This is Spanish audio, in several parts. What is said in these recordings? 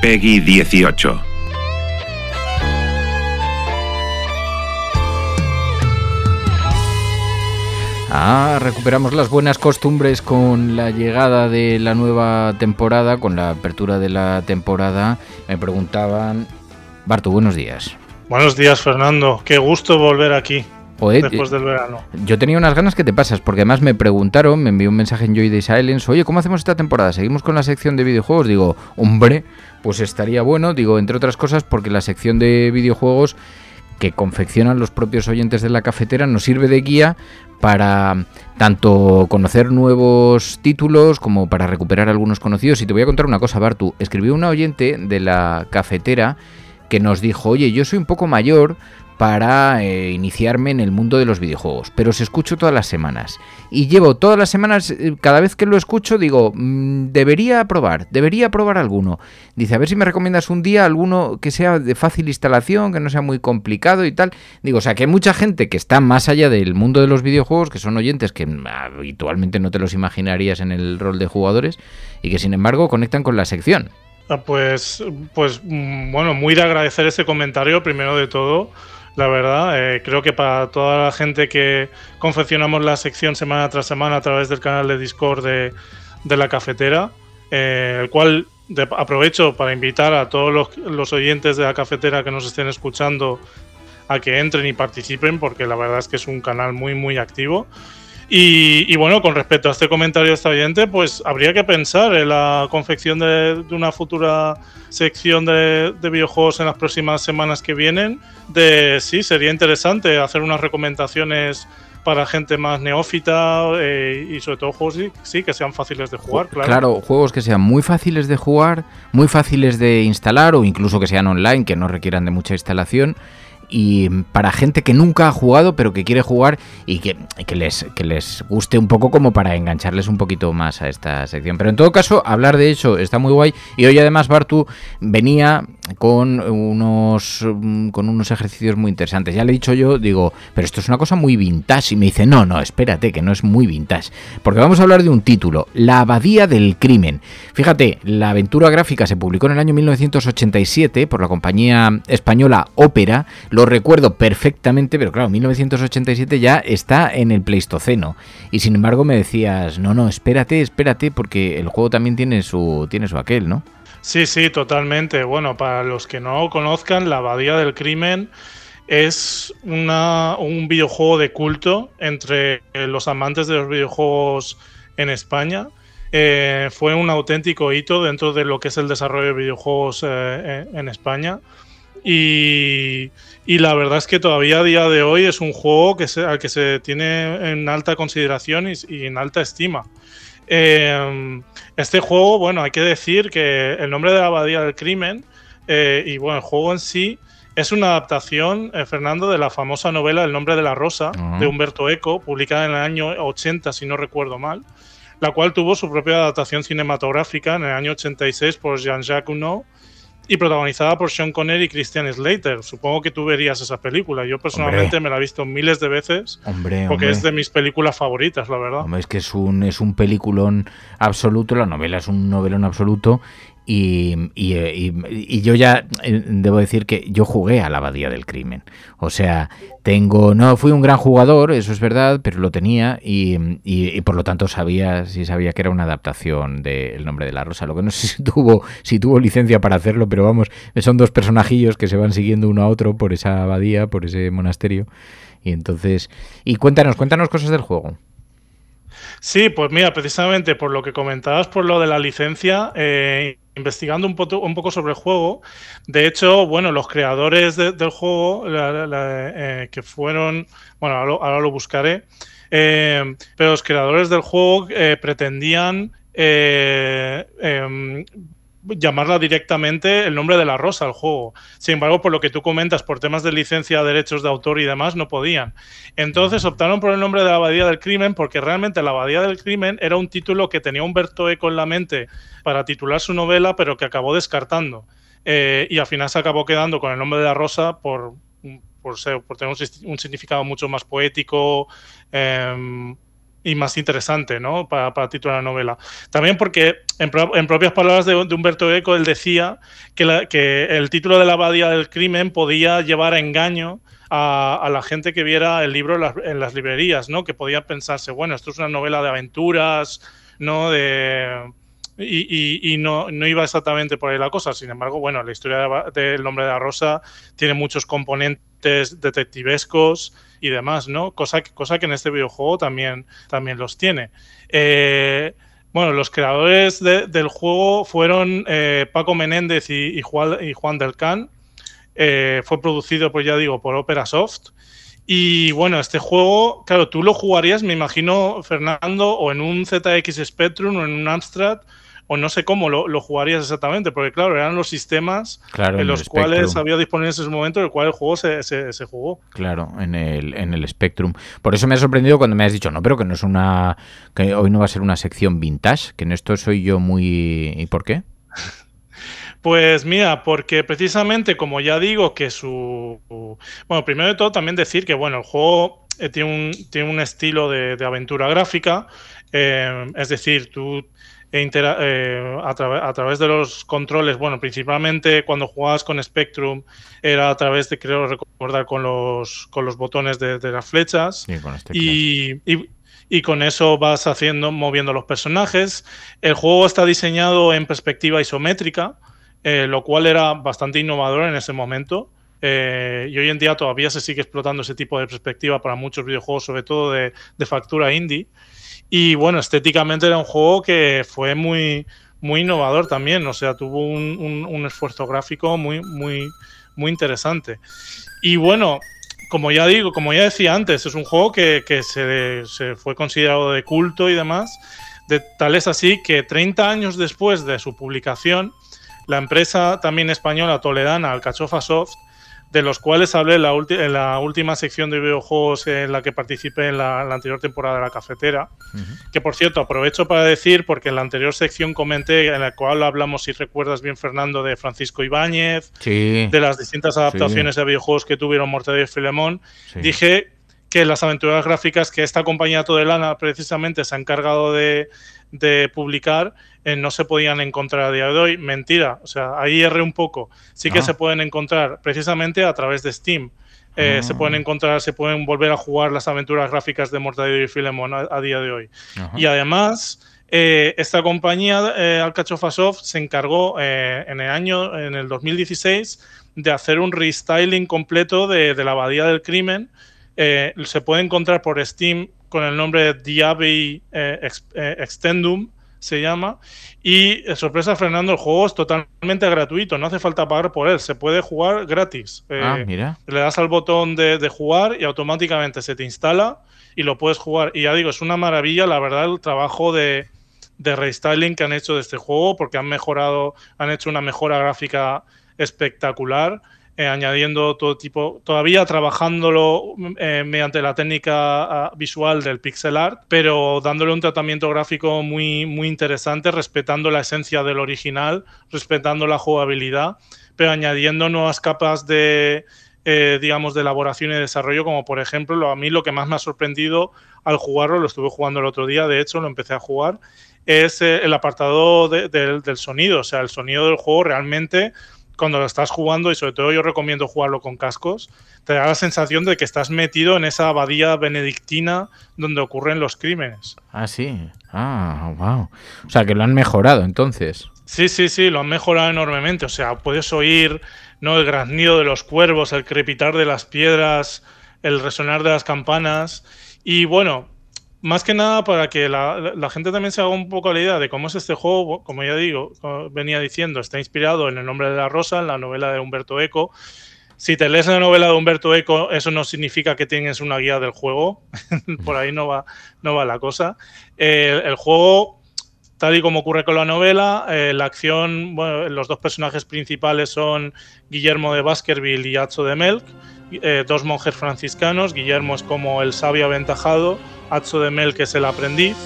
Peggy 18. Ah, recuperamos las buenas costumbres con la llegada de la nueva temporada, con la apertura de la temporada. Me preguntaban, Bartu, buenos días. Buenos días, Fernando. Qué gusto volver aquí. Después del verano. Yo tenía unas ganas que te pasas, porque además me preguntaron, me envió un mensaje en Joy de Silence, oye, ¿cómo hacemos esta temporada? ¿Seguimos con la sección de videojuegos? Digo, hombre, pues estaría bueno, digo, entre otras cosas, porque la sección de videojuegos que confeccionan los propios oyentes de la cafetera nos sirve de guía para tanto conocer nuevos títulos como para recuperar algunos conocidos. Y te voy a contar una cosa, Bartu. Escribió una oyente de la cafetera que nos dijo, oye, yo soy un poco mayor, para eh, iniciarme en el mundo de los videojuegos, pero os escucho todas las semanas. Y llevo todas las semanas, eh, cada vez que lo escucho, digo, mm, debería probar, debería probar alguno. Dice, a ver si me recomiendas un día alguno que sea de fácil instalación, que no sea muy complicado y tal. Digo, o sea, que hay mucha gente que está más allá del mundo de los videojuegos, que son oyentes que mm, habitualmente no te los imaginarías en el rol de jugadores, y que sin embargo conectan con la sección. Ah, pues, pues mm, bueno, muy de agradecer ese comentario, primero de todo la verdad. Eh, creo que para toda la gente que confeccionamos la sección semana tras semana a través del canal de Discord de, la cafetera, eh, el cual aprovecho para invitar a todos los, oyentes de la cafetera que nos estén escuchando a que entren y participen, porque la verdad es que es un canal muy, muy activo. Y, bueno, con respecto a este comentario esta pues habría que pensar en la confección de, una futura sección de, videojuegos en las próximas semanas que vienen. De sí, sería interesante hacer unas recomendaciones para gente más neófita eh, y sobre todo juegos sí, que sean fáciles de jugar. Claro. claro, juegos que sean muy fáciles de jugar, muy fáciles de instalar o incluso que sean online, que no requieran de mucha instalación y para gente que nunca ha jugado pero que quiere jugar y que, les, que les guste un poco como para engancharles un poquito más a esta sección. Pero en todo caso, hablar de eso está muy guay y hoy además Bartu venía con unos, con unos ejercicios muy interesantes. Ya le he dicho yo, digo, pero esto es una cosa muy vintage y me dice, no, no, espérate, que no es muy vintage. Porque vamos a hablar de un título, La Abadía del Crimen. Fíjate, la aventura gráfica se publicó en el año 1987 por la compañía española Ópera lo recuerdo perfectamente, pero claro, 1987 ya está en el Pleistoceno. Y sin embargo me decías, no, no, espérate, espérate, porque el juego también tiene su, tiene su aquel, ¿no? Sí, sí, totalmente. Bueno, para los que no conozcan, La Abadía del Crimen es una, un videojuego de culto entre los amantes de los videojuegos en España. Eh, fue un auténtico hito dentro de lo que es el desarrollo de videojuegos eh, en España. Y, la verdad es que todavía a día de hoy es un juego que se, al que se tiene en alta consideración y, en alta estima. Em, este juego, bueno, hay que decir que el nombre de la abadía del crimen eh, y bueno, el juego en sí es una adaptación, eh, Fernando, de la famosa novela El nombre de la rosa de Humberto Eco, publicada en el año 80, si no recuerdo mal, la cual tuvo su propia adaptación cinematográfica en el año 86 por Jean-Jacques Gounod y protagonizada por Sean Connery y Christian Slater. Supongo que tú verías esa película. Yo personalmente me la he visto miles de veces hombre, porque es de mis películas favoritas, la verdad. es que es un, es un peliculón absoluto, la novela es un novelón absoluto Y, y, yo ya eh, debo decir que yo jugué a la abadía del crimen. O sea, tengo. No fui un gran jugador, eso es verdad, pero lo tenía y, por lo tanto sabía, sí sabía que era una adaptación del nombre de la rosa. Lo que no sé si tuvo, si tuvo licencia para hacerlo, pero vamos, son dos personajillos que se van siguiendo uno a otro por esa abadía, por ese monasterio. Y entonces. Y cuéntanos, cuéntanos cosas del juego. Sí, pues mira, precisamente por lo que comentabas, por lo de la licencia, eh, investigando un, poco sobre el juego, de hecho, bueno, los creadores del juego, eh, que fueron, bueno, ahora lo, buscaré, eh, pero los creadores del juego pretendían em, llamarla directamente el nombre de la rosa al juego. Sin embargo, por lo que tú comentas, por temas de licencia, derechos de autor y demás, no podían. Entonces optaron por el nombre de la Abadía del Crimen porque realmente la Abadía del Crimen era un título que tenía Humberto Eco en la mente para titular su novela, pero que acabó descartando. Eh, y al final se acabó quedando con el nombre de la rosa por, por, por tener un, significado mucho más poético. Em, y más interesante, ¿no? Para, para titular la novela. También porque, en, propias palabras de, Humberto Eco, él decía que, que, el título de la abadía del crimen podía llevar a engaño a, la gente que viera el libro en las, librerías, ¿no? Que podía pensarse, bueno, esto es una novela de aventuras, ¿no? De... Y, y, no, no, iba exactamente por ahí la cosa. Sin embargo, bueno, la historia del nombre de la rosa tiene muchos componentes detectivescos y demás, ¿no? Cosa, cosa que en este videojuego también, también los tiene. Eh, bueno, los creadores del juego fueron eh, Paco Menéndez y, Juan, y Juan del Can. Eh, fue producido, pues ya digo, por Opera Soft. Y bueno, este juego, claro, tú lo jugarías, me imagino, Fernando, o en un ZX Spectrum o en un Amstrad o no sé cómo lo, jugarías exactamente, porque claro, eran los sistemas en los cuales había disponibles en ese momento, en el cual el juego se, se, jugó. Claro, en el, en el Spectrum. Por eso me ha sorprendido cuando me has dicho, no, pero que no es una, que hoy no va a ser una sección vintage, que en esto soy yo muy... ¿Y por qué? Pues mira, porque precisamente como ya digo que su... Bueno, primero de todo también decir que bueno, el juego eh, tiene, un, tiene un estilo de, aventura gráfica, eh, es decir, tú e eh, a, a, través de los controles, bueno, principalmente cuando jugabas con Spectrum era a través de, creo recordar, con los, con los botones de, las flechas. y, y, con eso vas haciendo, moviendo los personajes. El juego está diseñado en perspectiva isométrica, eh, lo cual era bastante innovador en ese momento. Eh, y hoy en día todavía se sigue explotando ese tipo de perspectiva para muchos videojuegos, sobre todo de, factura indie. Y bueno, estéticamente era un juego que fue muy, muy innovador también, o sea, tuvo un, esfuerzo gráfico muy, muy, muy interesante. Y bueno, como ya digo, como ya decía antes, es un juego que, se, se, fue considerado de culto y demás, de tal es así que 30 años después de su publicación, la empresa también española toledana, Alcachofa Soft, de los cuales hablé en la, última sección de videojuegos en la que participé en la, anterior temporada de la cafetera. Que por cierto, aprovecho para decir, porque en la anterior sección comenté, en la cual hablamos, si recuerdas bien, Fernando, de Francisco Ibáñez, de las distintas adaptaciones de videojuegos que tuvieron Mortadelo y Filemón, dije que las aventuras gráficas que esta compañía Todelana precisamente se ha encargado de, de publicar eh, no se podían encontrar a día de hoy. Mentira, o sea, ahí erré un poco. Sí que ah. se pueden encontrar precisamente a través de Steam. Eh, se pueden ah. encontrar, se pueden volver a jugar las aventuras gráficas de Mortadelo y Filemon a, día de hoy. Y además, eh, esta compañía, eh, Alcachofa Soft, se encargó en el año, en el 2016, de hacer un restyling completo de, de la Abadía del Crimen. Se puede encontrar por Steam con el nombre de Diaby eh, eh, Extendum, se llama. Y eh, sorpresa, Fernando, el juego es totalmente gratuito, no hace falta pagar por él, se puede jugar gratis. ah, mira. Le das al botón de, jugar y automáticamente se te instala y lo puedes jugar. Y ya digo, es una maravilla, la verdad, el trabajo de, de restyling que han hecho de este juego, porque han mejorado, han hecho una mejora gráfica espectacular. Eh, añadiendo todo tipo, todavía trabajándolo eh, mediante la técnica ah, visual del pixel art, pero dándole un tratamiento gráfico muy, muy interesante, respetando la esencia del original, respetando la jugabilidad, pero añadiendo nuevas capas de, eh, digamos, de elaboración y desarrollo, como por ejemplo, a mí lo que más me ha sorprendido al jugarlo, lo estuve jugando el otro día, de hecho, lo empecé a jugar, es eh, el apartado del sonido. O sea, el sonido del juego realmente, cuando lo estás jugando, y sobre todo yo recomiendo jugarlo con cascos, te da la sensación de que estás metido en esa abadía benedictina donde ocurren los crímenes. Ah, sí. Ah, wow. O sea, que lo han mejorado entonces. Sí, sí, sí, lo han mejorado enormemente. O sea, puedes oír ¿no? el graznido de los cuervos, el crepitar de las piedras, el resonar de las campanas. Y bueno, más que nada para que la, gente también se haga un poco la idea de cómo es este juego, como ya digo, venía diciendo, está inspirado en El nombre de la rosa, en la novela de Humberto Eco. Si te lees la novela de Humberto Eco, eso no significa que tienes una guía del juego. Por ahí no va, no va la cosa. el juego tal y como ocurre con la novela, eh, la acción, bueno, los dos personajes principales son Guillermo de Baskerville y Atzo de Melk, eh, dos monjes franciscanos. Guillermo es como el sabio aventajado, Atzo de Melk es el aprendiz.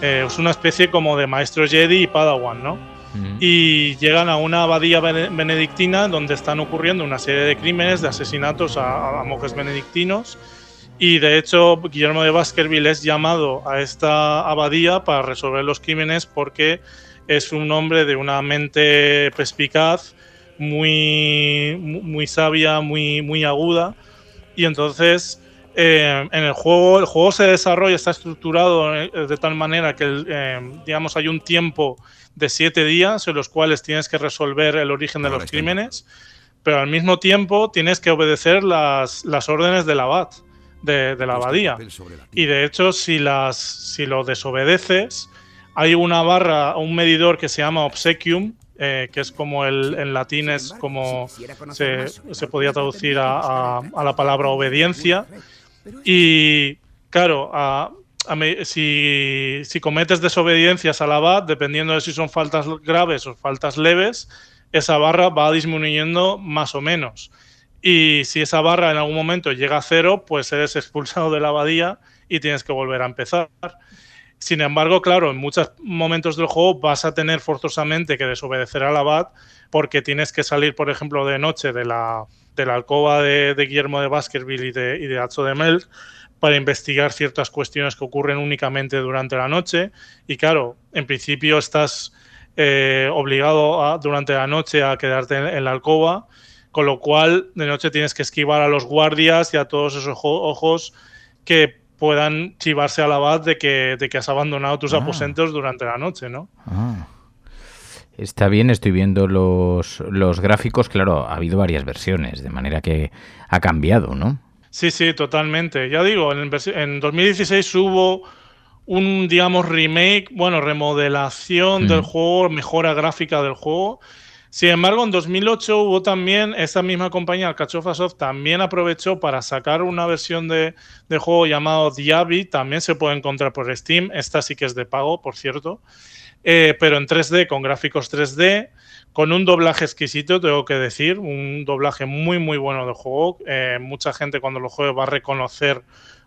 Eh, es una especie como de maestro Jedi y Padawan, ¿no? Y llegan a una abadía benedictina donde están ocurriendo una serie de crímenes, de asesinatos a monjes benedictinos y de hecho, Guillermo de Baskerville es llamado a esta abadía para resolver los crímenes porque es un hombre de una mente perspicaz, muy, muy sabia, muy, muy aguda. Y entonces, eh, en el juego, el juego se desarrolla, está estructurado eh, de tal manera que, eh, digamos, hay un tiempo de siete días en los cuales tienes que resolver el origen de los crímenes, pero al mismo tiempo tienes que obedecer las, las órdenes del abad de, la abadía. Y de hecho, si, las, si lo desobedeces, hay una barra, un medidor que se llama obsequium, eh, que es como el, en latín es como se, se podía traducir a, a, la palabra obediencia. Y claro, a, si, si, cometes desobediencias al abad, dependiendo de si son faltas graves o faltas leves, esa barra va disminuyendo más o menos. Y si esa barra en algún momento llega a cero, pues eres expulsado de la abadía y tienes que volver a empezar. Sin embargo, claro, en muchos momentos del juego vas a tener forzosamente que desobedecer al abad porque tienes que salir, por ejemplo, de noche de la, de la alcoba de, Guillermo de Baskerville y de, y de de Mel para investigar ciertas cuestiones que ocurren únicamente durante la noche. Y claro, en principio estás eh, obligado durante la noche a quedarte en la alcoba con lo cual de noche tienes que esquivar a los guardias y a todos esos ojos que puedan chivarse a la abad de que, de que has abandonado tus ah. aposentos durante la noche, ¿no? Ah. Está bien, estoy viendo los, los gráficos, claro, ha habido varias versiones, de manera que ha cambiado, ¿no? Sí, sí, totalmente. Ya digo, en, en 2016 hubo un, digamos, remake, bueno, remodelación del mm. juego, mejora gráfica del juego, sin embargo, en 2008 hubo también, esa misma compañía, Alcachofa Soft, también aprovechó para sacar una versión de, juego llamado Diaby, también se puede encontrar por Steam, esta sí que es de pago, por cierto, eh, pero en 3D, con gráficos 3D, con un doblaje exquisito, tengo que decir, un doblaje muy, muy bueno de juego. Eh, mucha gente cuando lo juegue va a reconocer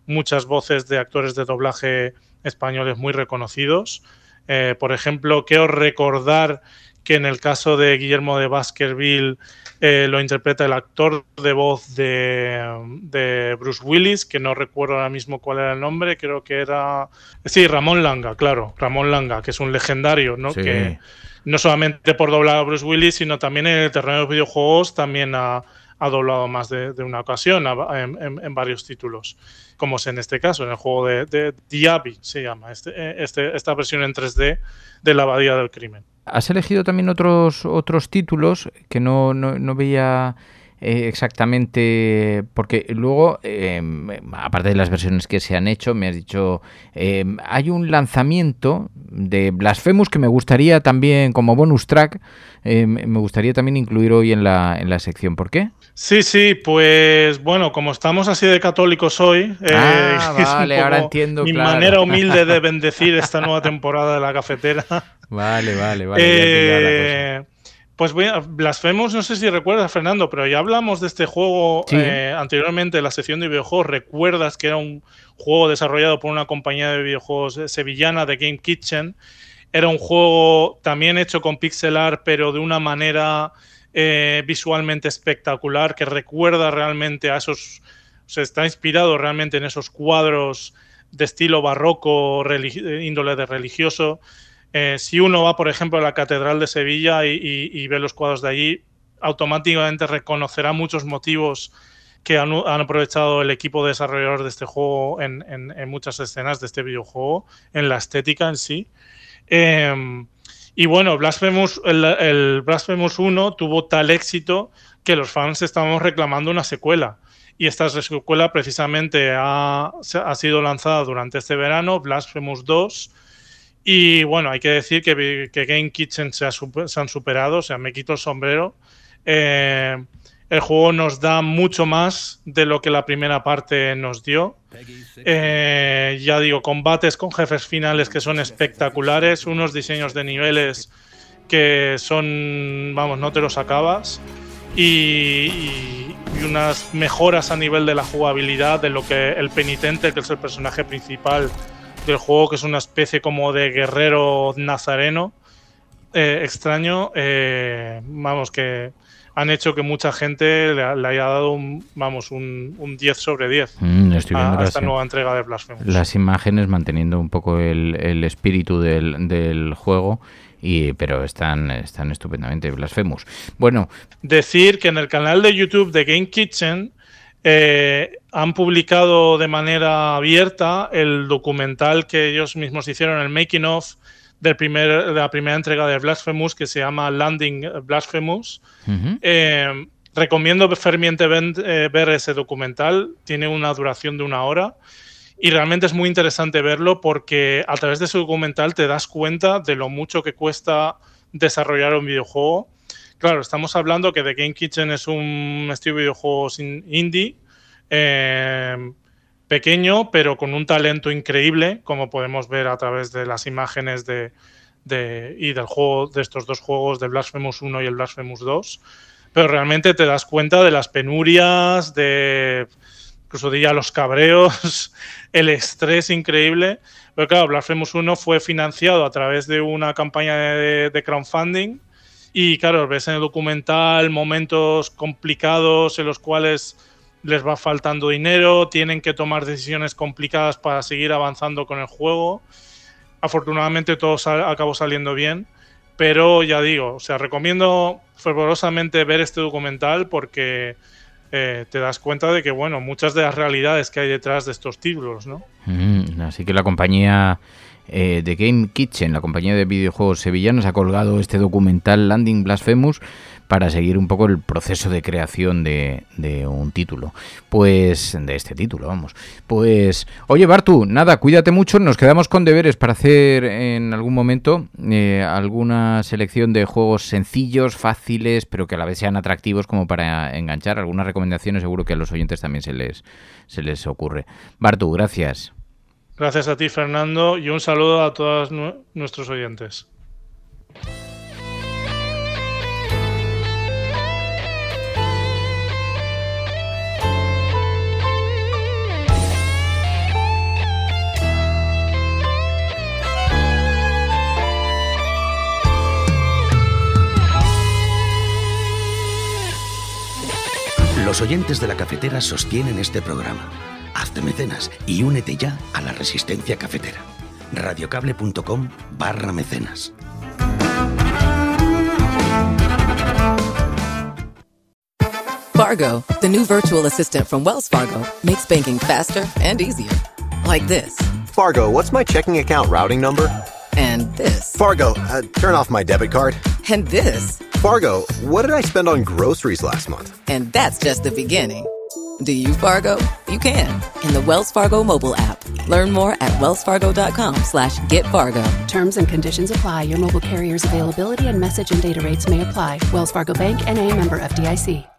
muchas voces de actores de doblaje españoles muy reconocidos. Eh, por ejemplo, quiero recordar que en el caso de Guillermo de Baskerville eh, lo interpreta el actor de voz de, Bruce Willis, que no recuerdo ahora mismo cuál era el nombre, creo que era... Sí, Ramón Langa, claro, Ramón Langa, que es un legendario, ¿no? Que no solamente por doblar a Bruce Willis, sino también en el terreno de los videojuegos también ha, doblado más de, una ocasión en, varios títulos, como es en este caso, en el juego de, de Diaby, se llama, este, este, esta versión en 3D de la Abadía del Crimen. Has elegido también otros, otros títulos que no, no, veía eh, exactamente, porque luego, em, aparte de las versiones que se han hecho, me has dicho, em, hay un lanzamiento de Blasphemous que me gustaría también, como bonus track, em, me gustaría también incluir hoy en la, en la sección. ¿Por qué? Sí, sí, pues bueno, como estamos así de católicos hoy, eh, ah, vale, ahora entiendo. Mi manera humilde de bendecir esta nueva temporada de la cafetera. Vale, vale, vale. Eh, pues voy a, Blasphemous, no sé si recuerdas, Fernando, pero ya hablamos de este juego eh, anteriormente en la sección de videojuegos. ¿Recuerdas que era un juego desarrollado por una compañía de videojuegos sevillana de Game Kitchen? Era un juego también hecho con pixel art, pero de una manera eh, visualmente espectacular, que recuerda realmente a esos, se está inspirado realmente en esos cuadros de estilo barroco, índole de religioso. Eh, si uno va, por ejemplo, a la Catedral de Sevilla y, ve los cuadros de allí, automáticamente reconocerá muchos motivos que han, aprovechado el equipo desarrollador de este juego en, muchas escenas de este videojuego, en la estética en sí. Em, y bueno, Blasphemous, el, Blasphemous 1 tuvo tal éxito que los fans estábamos reclamando una secuela. Y esta secuela precisamente ha, ha sido lanzada durante este verano, Blasphemous 2. Y bueno, hay que decir que, Game Kitchen se, han superado, o sea, me quito el sombrero. Eh, el juego nos da mucho más de lo que la primera parte nos dio. Eh, ya digo, combates con jefes finales que son espectaculares, unos diseños de niveles que son, vamos, no te los acabas. Y, unas mejoras a nivel de la jugabilidad, de lo que el penitente, que es el personaje principal del juego, que es una especie como de guerrero nazareno eh, extraño, eh, vamos, que han hecho que mucha gente le, haya dado un, vamos, un, 10 sobre 10 mm, a, esta nueva entrega de Blasphemous. Las imágenes manteniendo un poco el, espíritu del, juego. Y, pero están, están estupendamente Blasphemous. Bueno. Decir que en el canal de YouTube de Game Kitchen eh, han publicado de manera abierta el documental que ellos mismos hicieron, el making of del primer, de la primera entrega de Blasphemous que se llama Landing Blasphemous. Eh, recomiendo fervientemente eh, ver ese documental, tiene una duración de una hora y realmente es muy interesante verlo porque a través de ese documental te das cuenta de lo mucho que cuesta desarrollar un videojuego. Claro, estamos hablando que The Game Kitchen es un estilo de videojuegos indie. Eh, pequeño, pero con un talento increíble, como podemos ver a través de las imágenes de, y del juego, de estos dos juegos, de Blasphemous 1 y el Blasphemous 2. Pero realmente te das cuenta de las penurias, de incluso diría los cabreos, el estrés increíble. Pero claro, Blasphemous 1 fue financiado a través de una campaña de, de crowdfunding. Y claro, ves en el documental momentos complicados en los cuales les va faltando dinero, tienen que tomar decisiones complicadas para seguir avanzando con el juego. Afortunadamente todo acabó saliendo bien, pero ya digo, o sea, recomiendo fervorosamente ver este documental porque eh, te das cuenta de que, bueno, muchas de las realidades que hay detrás de estos títulos, ¿no? Mm, así que la compañía eh, de Game Kitchen, la compañía de videojuegos sevillanos, ha colgado este documental Landing Blasphemous para seguir un poco el proceso de creación de, un título. Pues de este título, vamos. Pues, oye Bartu, nada, cuídate mucho, nos quedamos con deberes para hacer en algún momento eh, alguna selección de juegos sencillos, fáciles, pero que a la vez sean atractivos como para enganchar. Algunas recomendaciones seguro que a los oyentes también se les, se les ocurre. Bartu, gracias. Gracias a ti, Fernando, y un saludo a todos nuestros oyentes. Los oyentes de la cafetera sostienen este programa. Hazte mecenas y únete ya a la resistencia cafetera. radiocable.com barra mecenas. Fargo, the new virtual assistant from Wells Fargo, makes banking faster and easier. Like this. Fargo, what's my checking account routing number? And this. Fargo, uh, turn off my debit card. And this. Fargo, what did I spend on groceries last month? And that's just the beginning. Do you Fargo? You can in the Wells Fargo mobile app. Learn more at wellsfargo.com slash get Fargo. Terms and conditions apply. Your mobile carrier's availability and message and data rates may apply. Wells Fargo Bank and a member FDIC.